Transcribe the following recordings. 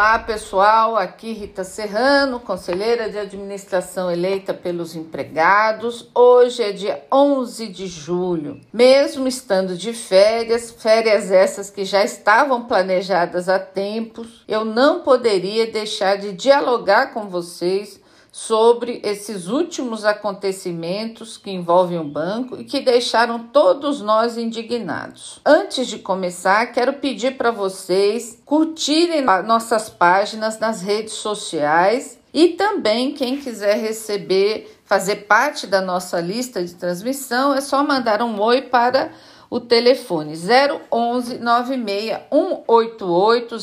Olá pessoal, aqui Rita Serrano, conselheira de administração eleita pelos empregados. Hoje é dia 11 de julho. Mesmo estando de férias, férias essas que já estavam planejadas há tempos, eu não poderia deixar de dialogar com vocês sobre esses últimos acontecimentos que envolvem o banco e que deixaram todos nós indignados. Antes de começar, quero pedir para vocês curtirem nossas páginas nas redes sociais e também quem quiser receber, fazer parte da nossa lista de transmissão, é só mandar um oi para o telefone 011 96 188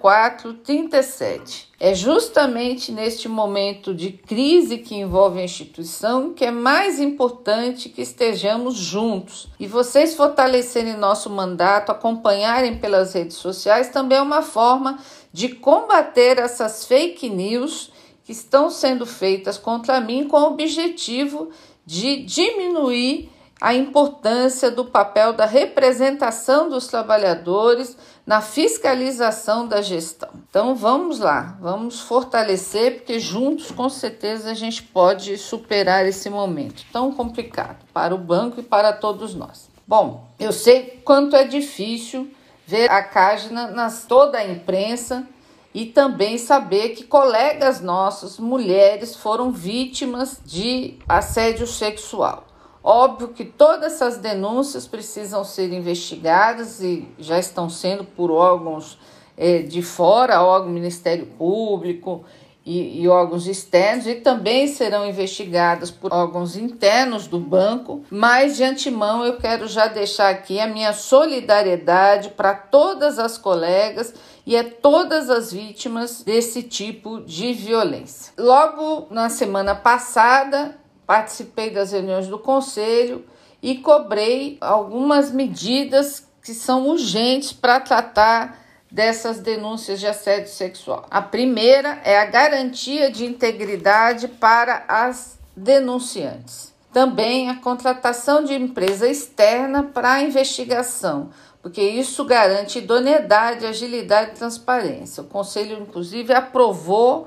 0437. É justamente neste momento de crise que envolve a instituição que é mais importante que estejamos juntos. E vocês fortalecerem nosso mandato, acompanharem pelas redes sociais, também é uma forma de combater essas fake news que estão sendo feitas contra mim com o objetivo de diminuir a importância do papel da representação dos trabalhadores na fiscalização da gestão. Então vamos lá, vamos fortalecer, porque juntos com certeza a gente pode superar esse momento tão complicado para o banco e para todos nós. Bom, eu sei quanto é difícil ver a Cágina nas toda a imprensa e também saber que colegas nossos, mulheres, foram vítimas de assédio sexual. Óbvio que todas essas denúncias precisam ser investigadas e já estão sendo por órgãos é, de fora, órgão Ministério Público e, e, órgãos externos, e também serão investigadas por órgãos internos do banco. Mas de antemão eu quero já deixar aqui a minha solidariedade para todas as colegas e a todas as vítimas desse tipo de violência. Logo na semana passada, participei das reuniões do conselho e cobrei algumas medidas que são urgentes para tratar dessas denúncias de assédio sexual. A primeira é a garantia de integridade para as denunciantes. Também a contratação de empresa externa para a investigação, porque isso garante idoneidade, agilidade e transparência. O conselho, inclusive, aprovou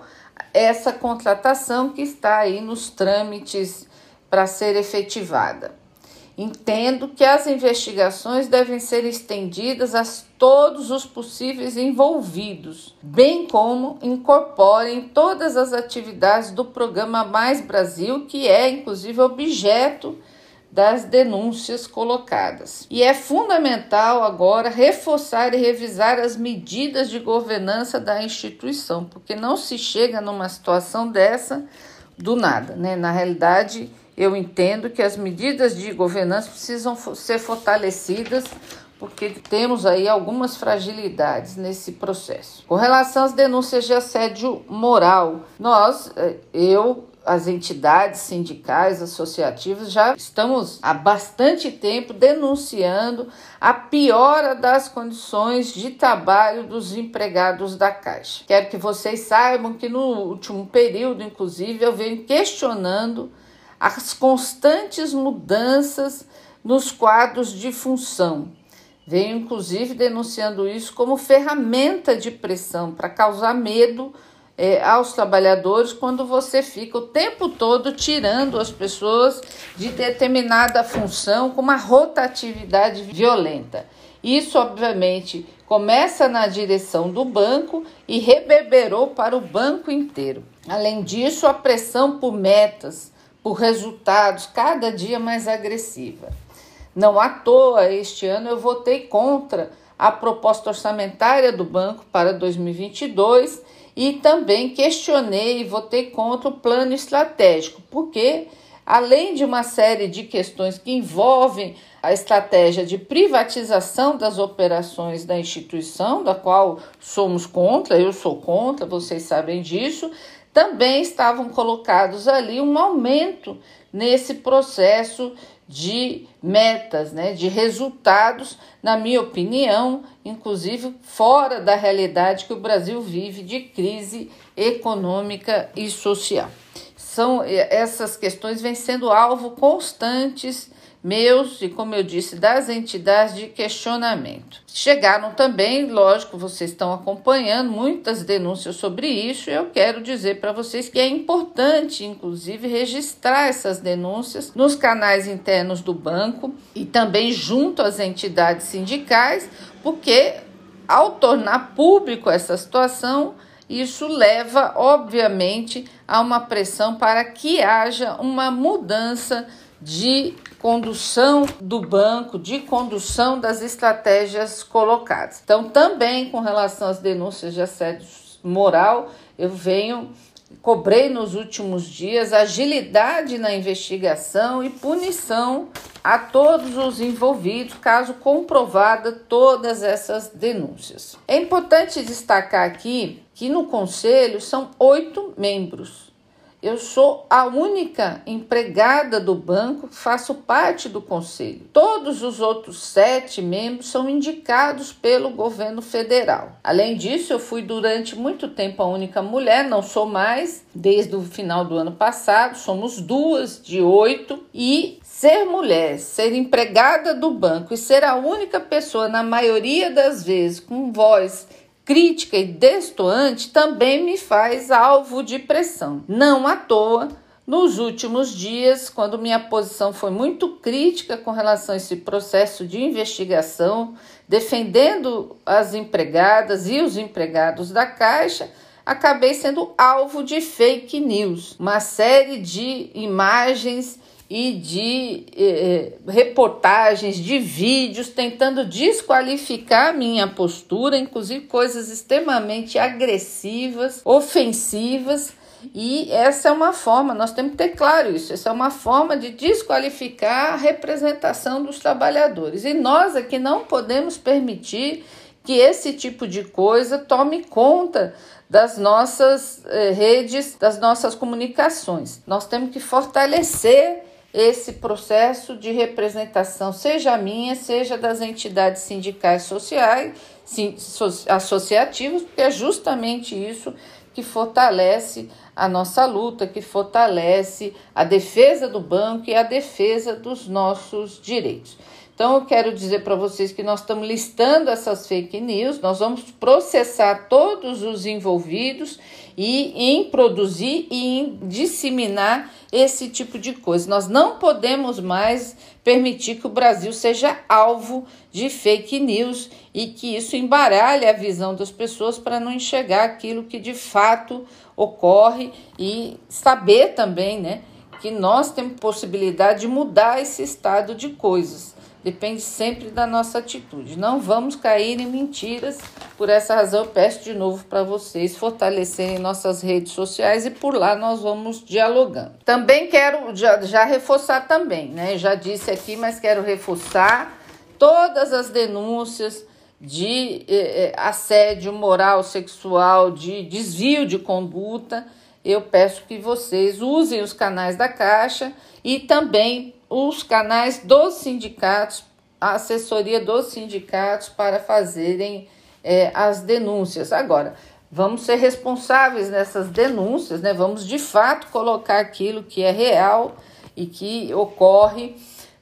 essa contratação que está aí nos trâmites para ser efetivada. Entendo que as investigações devem ser estendidas a todos os possíveis envolvidos, bem como incorporem todas as atividades do programa Mais Brasil, que é inclusive objeto das denúncias colocadas. E é fundamental agora reforçar e revisar as medidas de governança da instituição, porque não se chega numa situação dessa do nada, né? Na realidade, eu entendo que as medidas de governança precisam ser fortalecidas porque temos aí algumas fragilidades nesse processo. Com relação às denúncias de assédio moral, nós, eh, eu as entidades sindicais, associativas, já estamos há bastante tempo denunciando a piora das condições de trabalho dos empregados da Caixa. Quero que vocês saibam que no último período, inclusive, eu venho questionando as constantes mudanças nos quadros de função. Venho, inclusive, denunciando isso como ferramenta de pressão para causar medo é, aos trabalhadores quando você fica o tempo todo tirando as pessoas de determinada função com uma rotatividade violenta. Isso, obviamente, começa na direção do banco e reverberou para o banco inteiro. Além disso, a pressão por metas, por resultados cada dia mais agressiva. Não à toa, este ano eu votei contra a proposta orçamentária do banco para 2022 e também questionei e votei contra o plano estratégico, porque além de uma série de questões que envolvem a estratégia de privatização das operações da instituição, da qual somos contra, eu sou contra, vocês sabem disso, também estavam colocados ali um aumento nesse processo de metas, né, de resultados, na minha opinião, inclusive fora da realidade que o Brasil vive de crise econômica e social. São essas questões vêm sendo alvo constantes meus e, como eu disse, das entidades de questionamento. Chegaram também, lógico, vocês estão acompanhando muitas denúncias sobre isso. Eu quero dizer para vocês que é importante, inclusive, registrar essas denúncias nos canais internos do banco e também junto às entidades sindicais, porque ao tornar público essa situação, isso leva, obviamente, a uma pressão para que haja uma mudança de condução do banco, de condução das estratégias colocadas. Então, também com relação às denúncias de assédio moral, eu venho cobrei nos últimos dias agilidade na investigação e punição a todos os envolvidos, caso comprovada todas essas denúncias. É importante destacar aqui que no conselho são oito membros eu sou a única empregada do banco, faço parte do conselho. Todos os outros sete membros são indicados pelo governo federal. Além disso, eu fui durante muito tempo a única mulher, não sou mais, desde o final do ano passado, somos duas de oito. E ser mulher, ser empregada do banco e ser a única pessoa, na maioria das vezes, com voz crítica e destoante também me faz alvo de pressão. Não à toa, nos últimos dias, quando minha posição foi muito crítica com relação a esse processo de investigação, defendendo as empregadas e os empregados da Caixa, acabei sendo alvo de fake news, uma série de imagens e de eh, eh, reportagens, de vídeos tentando desqualificar minha postura, inclusive coisas extremamente agressivas, ofensivas. E essa é uma forma, nós temos que ter claro isso, essa é uma forma de desqualificar a representação dos trabalhadores. E nós aqui não podemos permitir que esse tipo de coisa tome conta das nossas eh, redes, das nossas comunicações. Nós temos que fortalecer esse processo de representação, seja minha, seja das entidades sindicais sociais, associativas, porque é justamente isso que fortalece a nossa luta, que fortalece a defesa do banco e a defesa dos nossos direitos. Então, eu quero dizer para vocês que nós estamos listando essas fake news, nós vamos processar todos os envolvidos e em produzir e em disseminar esse tipo de coisa. Nós não podemos mais permitir que o Brasil seja alvo de fake news e que isso embaralhe a visão das pessoas para não enxergar aquilo que de fato ocorre e saber também, né, que nós temos possibilidade de mudar esse estado de coisas. Depende sempre da nossa atitude. Não vamos cair em mentiras. Por essa razão, eu peço de novo para vocês fortalecerem nossas redes sociais e por lá nós vamos dialogando. Também quero já, já reforçar também, né? Já disse aqui, mas quero reforçar todas as denúncias de eh, eh assédio moral, sexual, de desvio de conduta. Eu peço que vocês usem os canais da Caixa e também os canais dos sindicatos, a assessoria dos sindicatos para fazerem é, as denúncias. Agora, vamos ser responsáveis nessas denúncias, né? Vamos de fato colocar aquilo que é real e que ocorre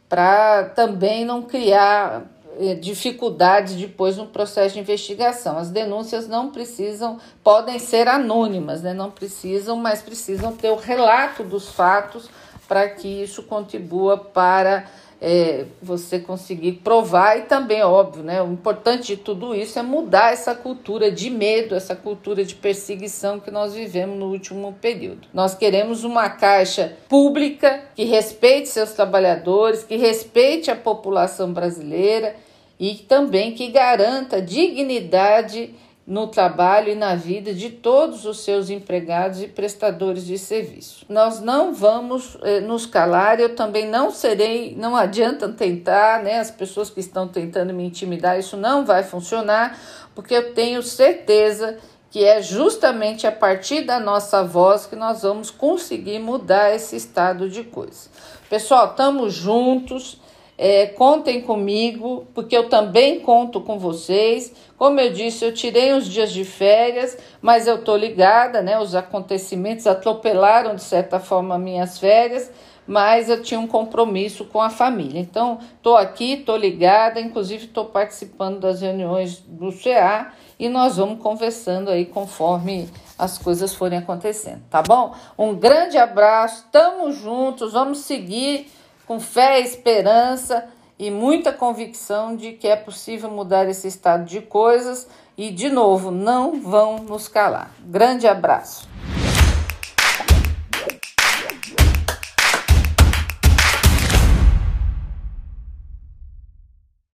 para também não criar é, dificuldades depois no processo de investigação. As denúncias não precisam, podem ser anônimas, né? Não precisam, mas precisam ter o relato dos fatos para que isso contribua para é, você conseguir provar e também, óbvio, né? O importante de tudo isso é mudar essa cultura de medo, essa cultura de perseguição que nós vivemos no último período. Nós queremos uma caixa pública que respeite seus trabalhadores, que respeite a população brasileira e também que garanta dignidade no trabalho e na vida de todos os seus empregados e prestadores de serviço. Nós não vamos eh, nos calar, eu também não serei, não adianta tentar, né? As pessoas que estão tentando me intimidar, isso não vai funcionar, porque eu tenho certeza que é justamente a partir da nossa voz que nós vamos conseguir mudar esse estado de coisas. Pessoal, estamos juntos. É, contem comigo, porque eu também conto com vocês. Como eu disse, eu tirei uns dias de férias, mas eu estou ligada, né? Os acontecimentos atropelaram, de certa forma, minhas férias, mas eu tinha um compromisso com a família. Então, estou aqui, estou ligada, inclusive estou participando das reuniões do CA e nós vamos conversando aí conforme as coisas forem acontecendo, tá bom? Um grande abraço, estamos juntos, vamos seguir com fé, esperança e muita convicção de que é possível mudar esse estado de coisas e, de novo, não vão nos calar. Grande abraço.